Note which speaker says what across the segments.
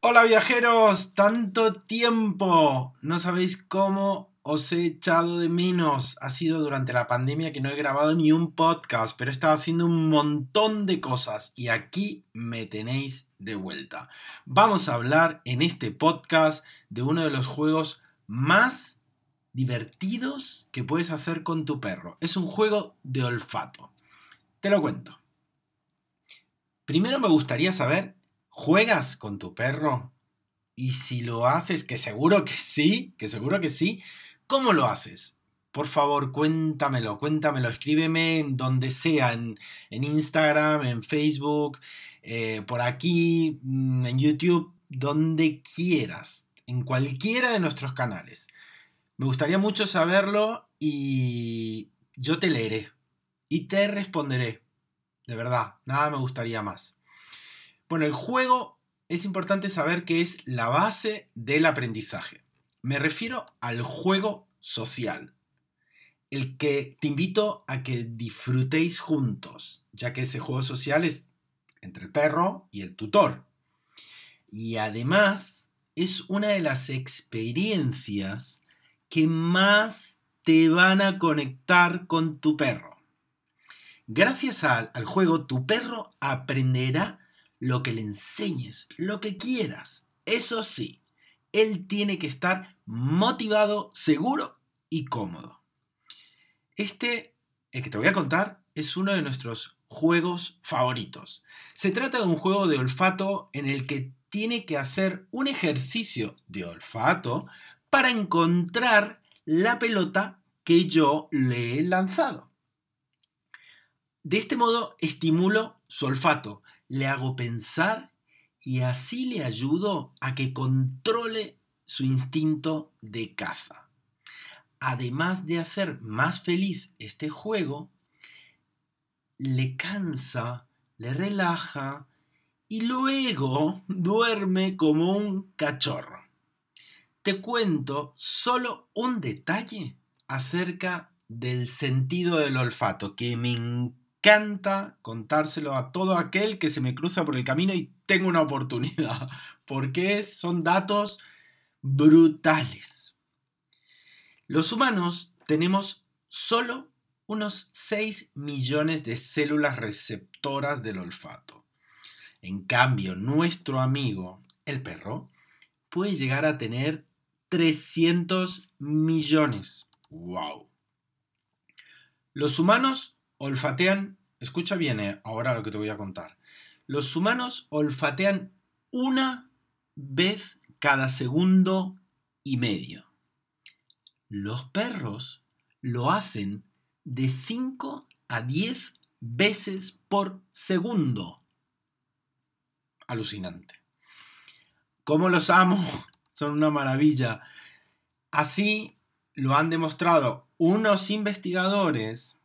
Speaker 1: Hola viajeros, tanto tiempo. No sabéis cómo os he echado de menos. Ha sido durante la pandemia que no he grabado ni un podcast, pero he estado haciendo un montón de cosas y aquí me tenéis de vuelta. Vamos a hablar en este podcast de uno de los juegos más divertidos que puedes hacer con tu perro. Es un juego de olfato. Te lo cuento. Primero me gustaría saber ¿Juegas con tu perro? Y si lo haces, que seguro que sí, que seguro que sí, ¿cómo lo haces? Por favor, cuéntamelo, cuéntamelo, escríbeme en donde sea, en, Instagram, en Facebook, eh, por aquí, mm, en YouTube, donde quieras, en cualquiera de nuestros canales. Me gustaría mucho saberlo y yo te leeré y te responderé. De verdad, nada me gustaría más. Bueno, el juego es importante saber que es la base del aprendizaje. Me refiero al juego social, el que te invito a que disfrutéis juntos, ya que ese juego social es entre el perro y el tutor. Y además es una de las experiencias que más te van a conectar con tu perro. Gracias al, al juego, tu perro aprenderá lo que le enseñes, lo que quieras. Eso sí, él tiene que estar motivado, seguro y cómodo. Este, el que te voy a contar, es uno de nuestros juegos favoritos. Se trata de un juego de olfato en el que tiene que hacer un ejercicio de olfato para encontrar la pelota que yo le he lanzado. De este modo estimulo su olfato, le hago pensar y así le ayudo a que controle su instinto de caza. Además de hacer más feliz este juego, le cansa, le relaja y luego duerme como un cachorro. Te cuento solo un detalle acerca del sentido del olfato que me encanta contárselo a todo aquel que se me cruza por el camino y tengo una oportunidad, porque son datos brutales. Los humanos tenemos solo unos 6 millones de células receptoras del olfato. En cambio, nuestro amigo, el perro, puede llegar a tener 300 millones. ¡Wow! Los humanos olfatean, escucha bien eh, ahora lo que te voy a contar. Los humanos olfatean una vez cada segundo y medio. Los perros lo hacen de 5 a 10 veces por segundo. Alucinante. ¿Cómo los amo? Son una maravilla. Así lo han demostrado unos investigadores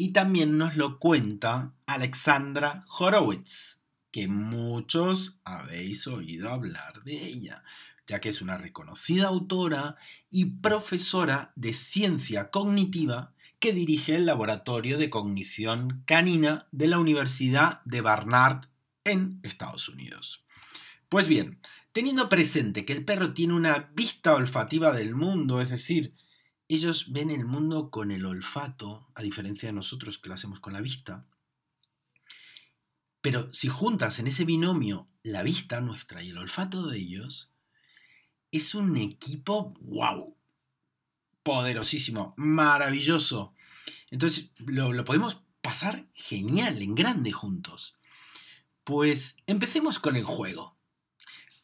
Speaker 1: y también nos lo cuenta Alexandra Horowitz, que muchos habéis oído hablar de ella, ya que es una reconocida autora y profesora de ciencia cognitiva que dirige el Laboratorio de Cognición Canina de la Universidad de Barnard en Estados Unidos. Pues bien, teniendo presente que el perro tiene una vista olfativa del mundo, es decir, ellos ven el mundo con el olfato, a diferencia de nosotros que lo hacemos con la vista. Pero si juntas en ese binomio la vista nuestra y el olfato de ellos, es un equipo, wow, poderosísimo, maravilloso. Entonces lo, lo podemos pasar genial, en grande juntos. Pues empecemos con el juego.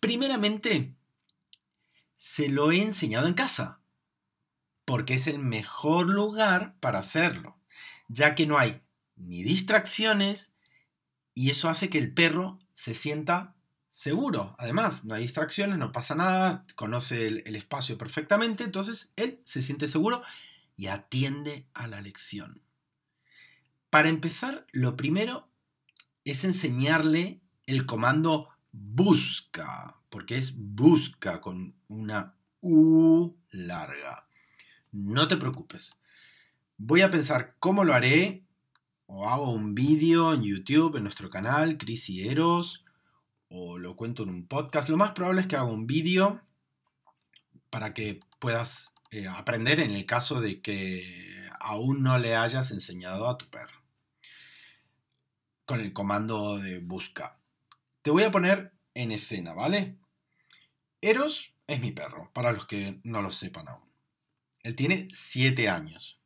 Speaker 1: Primeramente, se lo he enseñado en casa porque es el mejor lugar para hacerlo, ya que no hay ni distracciones y eso hace que el perro se sienta seguro. Además, no hay distracciones, no pasa nada, conoce el, espacio perfectamente, entonces él se siente seguro y atiende a la lección. Para empezar, lo primero es enseñarle el comando busca, porque es busca con una U larga. No te preocupes. Voy a pensar cómo lo haré o hago un vídeo en YouTube, en nuestro canal, Cris y Eros, o lo cuento en un podcast. Lo más probable es que haga un vídeo para que puedas eh, aprender en el caso de que aún no le hayas enseñado a tu perro. Con el comando de busca. Te voy a poner en escena, ¿vale? Eros es mi perro, para los que no lo sepan aún. Él tiene 7 años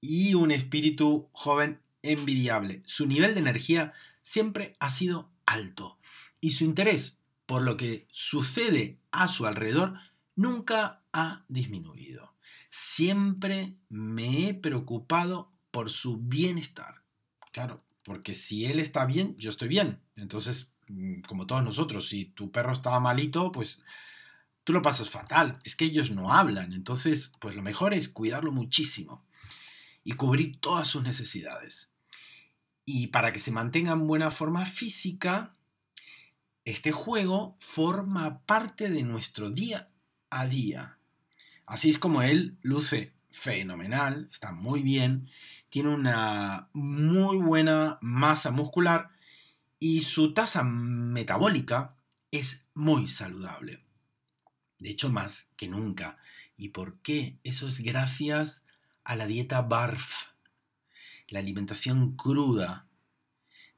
Speaker 1: y un espíritu joven envidiable. Su nivel de energía siempre ha sido alto y su interés por lo que sucede a su alrededor nunca ha disminuido. Siempre me he preocupado por su bienestar. Claro, porque si él está bien, yo estoy bien. Entonces, mm, como todos nosotros, si tu perro está malito, pues tú lo pasas fatal. Es que ellos no hablan. Entonces, pues lo mejor es cuidarlo muchísimo y cubrir todas sus necesidades. Y para que se mantenga en buena forma física, este juego forma parte de nuestro día a día. Así es como él luce fenomenal, está muy bien, tiene una muy buena masa muscular y su tasa metabólica es muy saludable. De hecho, más que nunca. ¿Y por qué? Eso es gracias a la dieta BARF la alimentación cruda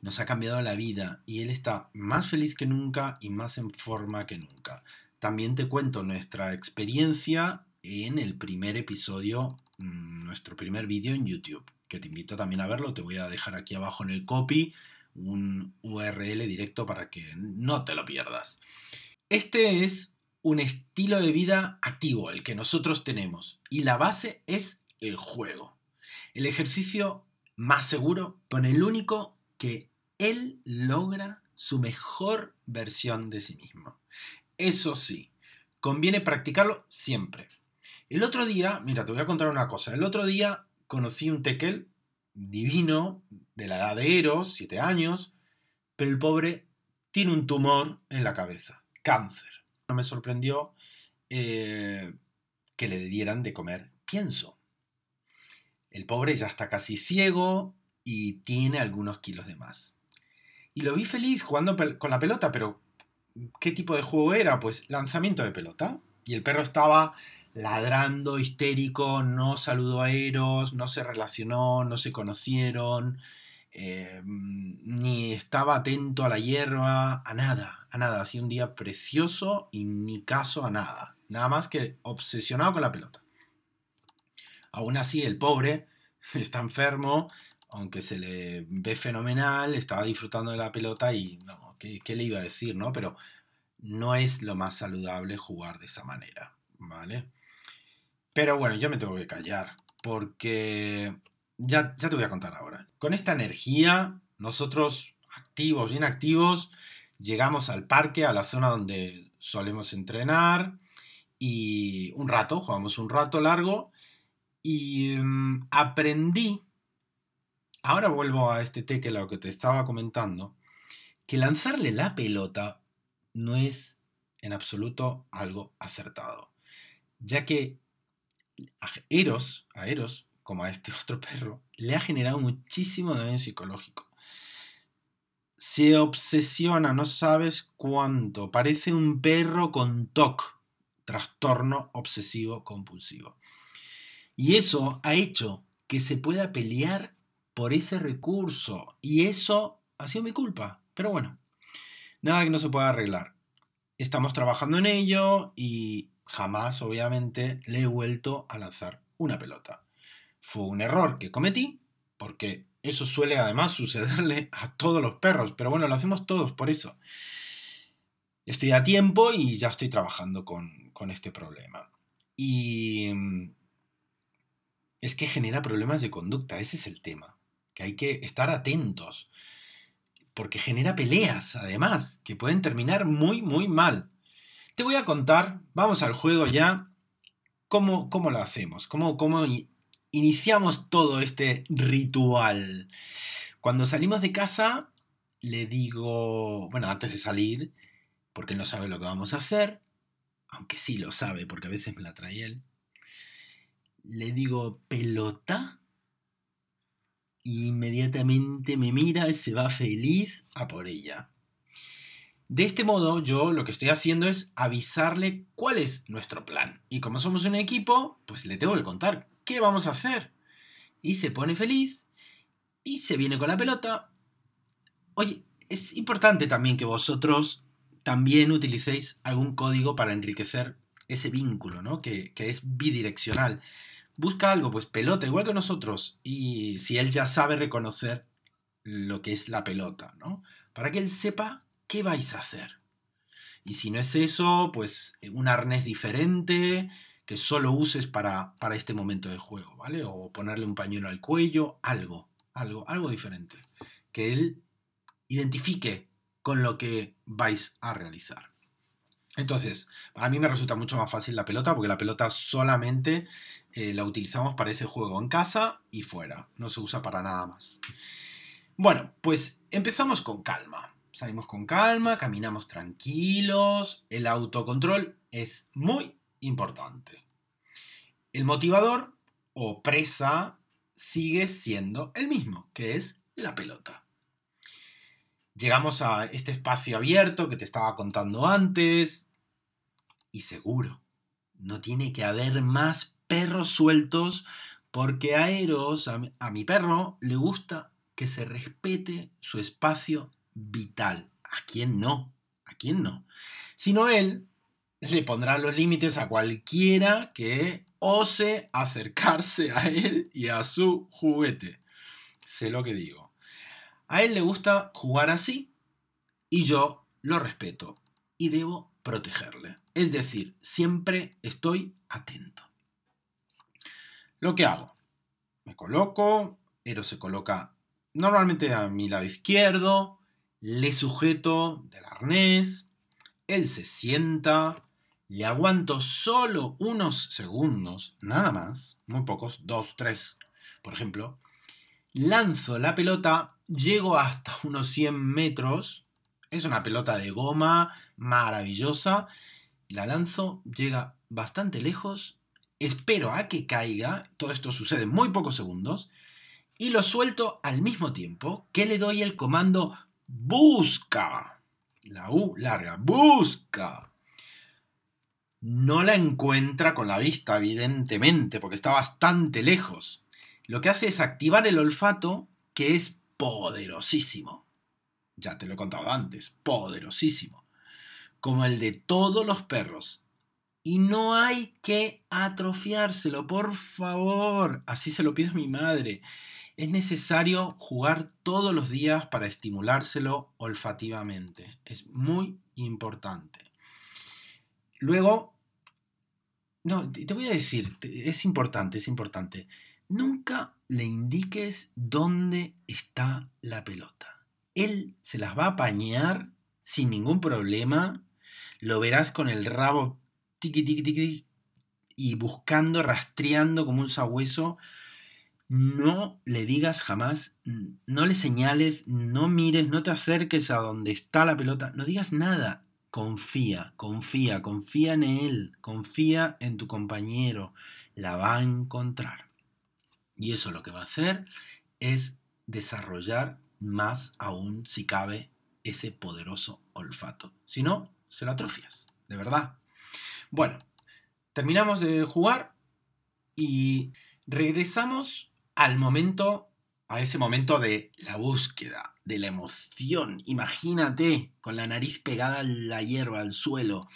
Speaker 1: nos ha cambiado la vida y él está más feliz que nunca y más en forma que nunca. También te cuento nuestra experiencia en el primer episodio, mm, nuestro primer vídeo en YouTube, que te invito también a verlo. Te voy a dejar aquí abajo en el copy un URL directo para que no te lo pierdas. Este es un estilo de vida activo, el que nosotros tenemos, y la base es el juego. El ejercicio más seguro con el único que él logra su mejor versión de sí mismo. Eso sí, conviene practicarlo siempre. El otro día, mira, te voy a contar una cosa. El otro día conocí un tekel divino, de la edad de Eros, 7 años, pero el pobre tiene un tumor en la cabeza, cáncer. No me sorprendió eh, que le dieran de comer pienso. El pobre ya está casi ciego y tiene algunos kilos de más. Y lo vi feliz jugando con la pelota, pero ¿qué tipo de juego era? Pues lanzamiento de pelota. Y el perro estaba ladrando, histérico, no saludó a Eros, no se relacionó, no se conocieron, eh, ni estaba atento a la hierba, a nada, a nada. Hacía un día precioso y ni caso a nada. Nada más que obsesionado con la pelota. Aún así, el pobre está enfermo, aunque se le ve fenomenal, estaba disfrutando de la pelota y no, ¿qué, le iba a decir, no? Pero no es lo más saludable jugar de esa manera, ¿vale? Pero bueno, yo me tengo que callar, porque ya, te voy a contar ahora. Con esta energía, nosotros activos, bien activos, llegamos al parque, a la zona donde solemos entrenar, y un rato, jugamos un rato largo, y mm, aprendí, ahora vuelvo a este lo que te estaba comentando, que lanzarle la pelota no es en absoluto algo acertado, ya que a Eros, a Eros, como a este otro perro, le ha generado muchísimo daño psicológico. Se obsesiona, no sabes cuánto. Parece un perro con TOC, trastorno obsesivo compulsivo. Y eso ha hecho que se pueda pelear por ese recurso. Y eso ha sido mi culpa. Pero bueno, nada que no se pueda arreglar. Estamos trabajando en ello y jamás, obviamente, le he vuelto a lanzar una pelota. Fue un error que cometí, porque eso suele además sucederle a todos los perros. Pero bueno, lo hacemos todos por eso. Estoy a tiempo y ya estoy trabajando con, con este problema. Y mm, es que genera problemas de conducta, ese es el tema, que hay que estar atentos. porque genera peleas, además, que pueden terminar muy, muy mal. Te voy a contar, vamos al juego ya, cómo, cómo lo hacemos, cómo, cómo iniciamos todo este ritual. Cuando salimos de casa, le digo, bueno, antes de salir, porque él no sabe lo que vamos a hacer, aunque sí lo sabe, porque a veces me la trae él, le digo, pelota, inmediatamente me mira y se va feliz a por ella. De este modo, yo lo que estoy haciendo es avisarle cuál es nuestro plan. Y como somos un equipo, pues le tengo que contar qué vamos a hacer. Y se pone feliz y se viene con la pelota. Oye, es importante también que vosotros también utilicéis algún código para enriquecer ese vínculo, ¿no? Que, que es bidireccional. Busca algo, pues pelota, igual que nosotros. Y si él ya sabe reconocer lo que es la pelota, ¿no? Para que él sepa ¿qué vais a hacer? Y si no es eso, pues un arnés diferente que solo uses para, para este momento de juego, ¿vale? O ponerle un pañuelo al cuello, algo, algo, algo diferente. Que él identifique con lo que vais a realizar. Entonces, a mí me resulta mucho más fácil la pelota porque la pelota solamente eh, la utilizamos para ese juego en casa y fuera. No se usa para nada más. Bueno, pues empezamos con calma. Salimos con calma, caminamos tranquilos. El autocontrol es muy importante. El motivador o presa sigue siendo el mismo, que es la pelota. Llegamos a este espacio abierto que te estaba contando antes. Y seguro, no tiene que haber más perros sueltos porque a Eros, a mi perro, le gusta que se respete su espacio vital. ¿A quién no? ¿A quién no? Sino él le pondrá los límites a cualquiera que ose acercarse a él y a su juguete. Sé lo que digo. A él le gusta jugar así y yo lo respeto y debo protegerle. Es decir, siempre estoy atento. Lo que hago, me coloco, Ero se coloca normalmente a mi lado izquierdo, le sujeto del arnés, él se sienta, le aguanto solo unos segundos, nada más, muy pocos, dos, tres, por ejemplo, lanzo la pelota, llego hasta unos 100 metros, es una pelota de goma maravillosa, la lanzo, llega bastante lejos, espero a que caiga, todo esto sucede en muy pocos segundos, y lo suelto al mismo tiempo que le doy el comando busca. La U larga, busca. No la encuentra con la vista, evidentemente, porque está bastante lejos. Lo que hace es activar el olfato, que es poderosísimo. Ya te lo he contado antes, poderosísimo. Como el de todos los perros. Y no hay que atrofiárselo, por favor. Así se lo pido a mi madre es necesario jugar todos los días para estimulárselo olfativamente. Es muy importante. Luego, no, te voy a decir, es importante, es importante. Nunca le indiques dónde está la pelota. Él se las va a apañar sin ningún problema. Lo verás con el rabo tiqui, tiqui, tiqui, y buscando, rastreando como un sabueso no le digas jamás, no le señales, no mires, no te acerques a donde está la pelota, no digas nada. Confía, confía, confía en él, confía en tu compañero, la va a encontrar. Y eso lo que va a hacer es desarrollar más aún, si cabe, ese poderoso olfato. Si no, se lo atrofias, de verdad. Bueno, terminamos de jugar y regresamos al momento, a ese momento de la búsqueda, de la emoción. Imagínate con la nariz pegada a la hierba, al suelo.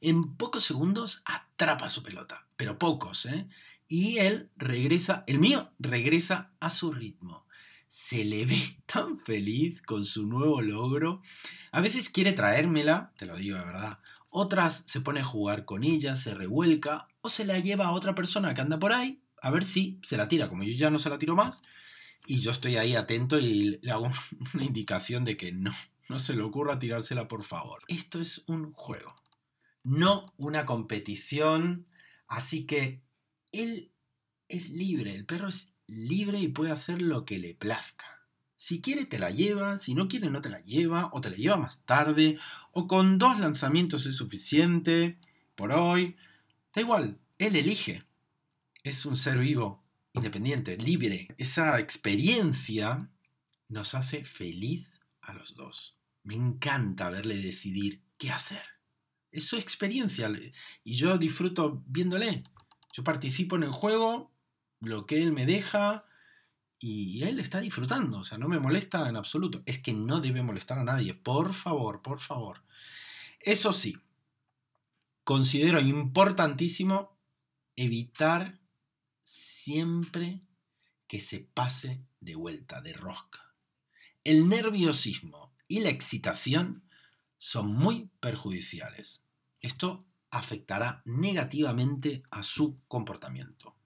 Speaker 1: En pocos segundos atrapa su pelota, pero pocos, ¿eh? Y él regresa, el mío regresa a su ritmo. Se le ve tan feliz con su nuevo logro. A veces quiere traérmela, te lo digo de verdad. Otras se pone a jugar con ella, se revuelca o se la lleva a otra persona que anda por ahí a ver si se la tira, como yo ya no se la tiro más, Y yo estoy ahí atento y le hago una indicación de que no, no se le ocurra tirársela, por favor. Esto es un juego, no una competición. Así que él es libre, el perro es libre y puede hacer lo que le plazca. Si quiere te la lleva, si no quiere no te la lleva, o te la lleva más tarde, o con dos lanzamientos es suficiente por hoy. Da igual, él elige. Es un ser vivo, independiente, libre. Esa experiencia nos hace feliz a los dos. Me encanta verle decidir qué hacer. Es su experiencia y yo disfruto viéndole. Yo participo en el juego, lo que él me deja y él está disfrutando, o sea, no me molesta en absoluto. Es que no debe molestar a nadie, por favor, por favor. Eso sí, considero importantísimo evitar siempre que se pase de vuelta, de rosca. El nerviosismo y la excitación son muy perjudiciales. Esto afectará negativamente a su comportamiento.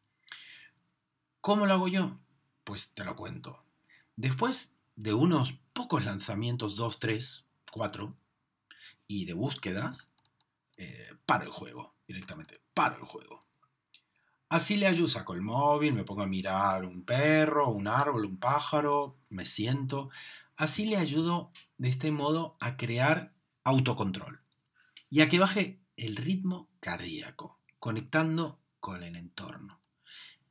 Speaker 1: ¿Cómo lo hago yo? Pues te lo cuento. Después de unos pocos lanzamientos, 2, 3, 4, y de búsquedas, eh, paro el juego directamente, paro el juego. Así le ayudo, saco el móvil, me pongo a mirar un perro, un árbol, un pájaro, me siento. Así le ayudo de este modo a crear autocontrol y a que baje el ritmo cardíaco, conectando con el entorno.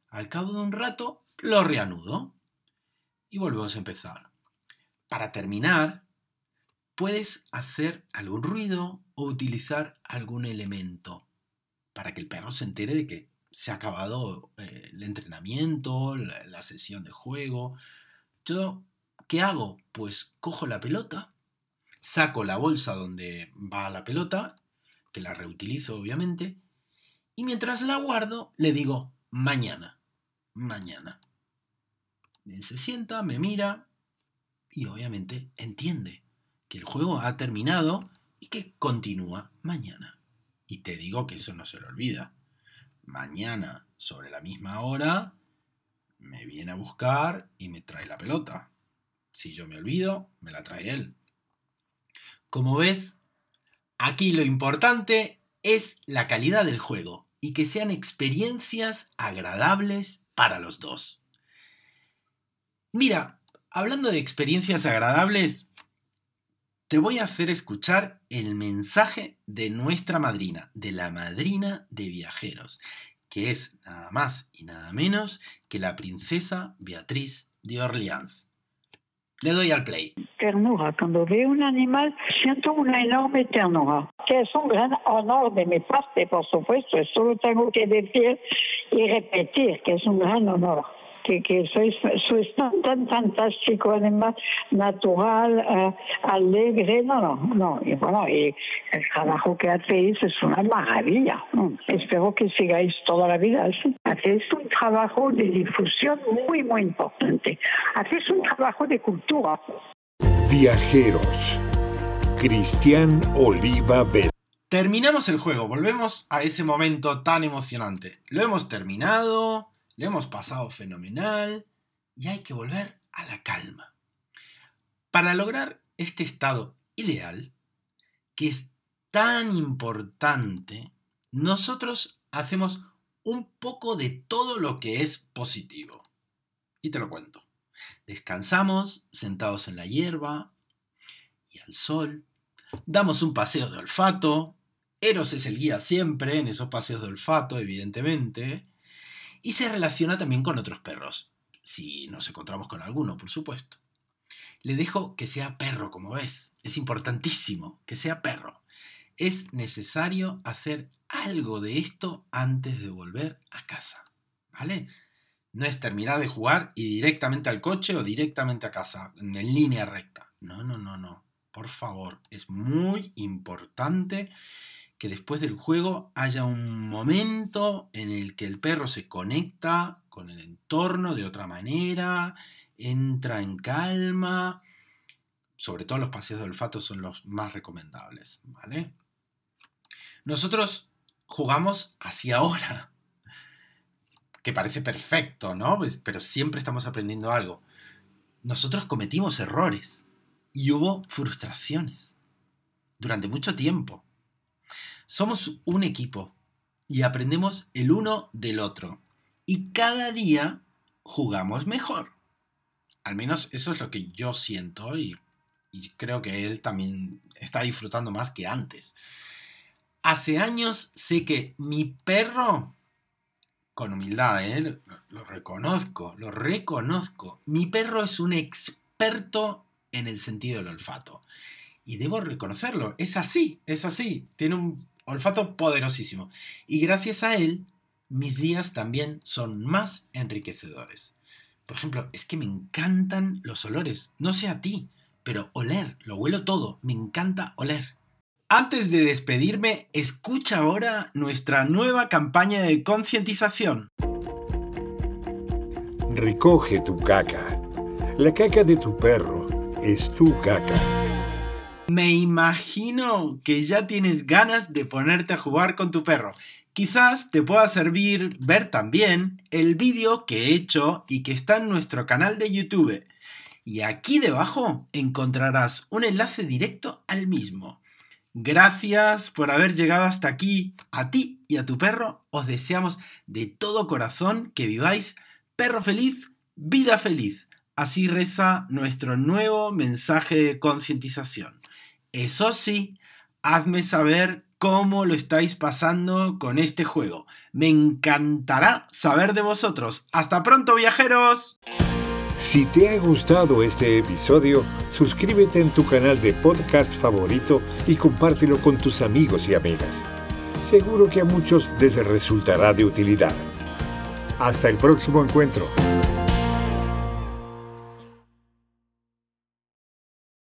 Speaker 1: Al cabo de un rato lo reanudo y volvemos a empezar. Para terminar, puedes hacer algún ruido o utilizar algún elemento para que el perro se entere de que se ha acabado eh, el entrenamiento, la, sesión de juego. Yo, ¿qué hago? Pues cojo la pelota, saco la bolsa donde va la pelota, que la reutilizo obviamente, y mientras la guardo le digo mañana, mañana. Se sienta, me mira y obviamente entiende que el juego ha terminado y que continúa mañana. Y te digo que eso no se lo olvida. Mañana, sobre la misma hora, me viene a buscar y me trae la pelota. Si yo me olvido, me la trae él. Como ves, aquí lo importante es la calidad del juego y que sean experiencias agradables para los dos. Mira, hablando de experiencias agradables, te voy a hacer escuchar el mensaje de nuestra madrina, de la madrina de viajeros, que es nada más y nada menos que la princesa Beatriz de Orleans. Le doy al play.
Speaker 2: Ternura. Cuando veo un animal, siento una enorme ternura, que es un gran honor de mi parte, por supuesto. Solo tengo que decir y repetir que es un gran honor que, que sois, sois tan, tan fantástico, además, natural, eh, alegre, no, no, no. Y bueno, y el trabajo que hacéis es una maravilla. Mm. Espero que sigáis toda la vida así. Hacéis un trabajo de difusión muy, muy importante. Hacéis un trabajo de cultura.
Speaker 3: Viajeros. Cristian Oliva Vélez.
Speaker 1: Terminamos el juego, volvemos a ese momento tan emocionante. Lo hemos terminado, hemos pasado fenomenal y hay que volver a la calma. Para lograr este estado ideal, que es tan importante, nosotros hacemos un poco de todo lo que es positivo. Y te lo cuento. Descansamos sentados en la hierba y al sol. Damos un paseo de olfato. Eros es el guía siempre en esos paseos de olfato, evidentemente y se relaciona también con otros perros, si nos encontramos con alguno, por supuesto. Le dejo que sea perro, como ves. Es importantísimo que sea perro. Es necesario hacer algo de esto antes de volver a casa. ¿Vale? No es terminar de jugar y directamente al coche o directamente a casa, en línea recta. No, no, no, no. Por favor, es muy importante que después del juego haya un momento en el que el perro se conecta con el entorno de otra manera, entra en calma. Sobre todo los paseos de olfato son los más recomendables, ¿vale? Nosotros jugamos hacia ahora, que parece perfecto, ¿no? Pues, pero siempre estamos aprendiendo algo. nosotros cometimos errores y hubo frustraciones durante mucho tiempo. Somos un equipo y aprendemos el uno del otro. Y cada día jugamos mejor. Al menos eso es lo que yo siento y, creo que él también está disfrutando más que antes. Hace años sé que mi perro, con humildad, ¿eh? lo reconozco, lo reconozco, mi perro es un experto en el sentido del olfato. Y debo reconocerlo, es así, es así, tiene un olfato poderosísimo. Y gracias a él, mis días también son más enriquecedores. Por ejemplo, es que me encantan los olores. No sé a ti, pero oler, lo huelo todo. Me encanta oler. Antes de despedirme, escucha ahora nuestra nueva campaña de concientización.
Speaker 3: Recoge tu caca. La caca de tu perro es tu caca.
Speaker 1: Me imagino que ya tienes ganas de ponerte a jugar con tu perro. Quizás te pueda servir ver también el vídeo que he hecho y que está en nuestro canal de YouTube. Y aquí debajo encontrarás un enlace directo al mismo. Gracias por haber llegado hasta aquí. A ti y a tu perro os deseamos de todo corazón que viváis perro feliz, vida feliz. Así reza nuestro nuevo mensaje de concientización. Eso sí, hazme saber cómo lo estáis pasando con este juego. Me encantará saber de vosotros. Hasta pronto, viajeros.
Speaker 3: Si te ha gustado este episodio, suscríbete en tu canal de podcast favorito y compártelo con tus amigos y amigas. Seguro que a muchos les resultará de utilidad. Hasta el próximo encuentro.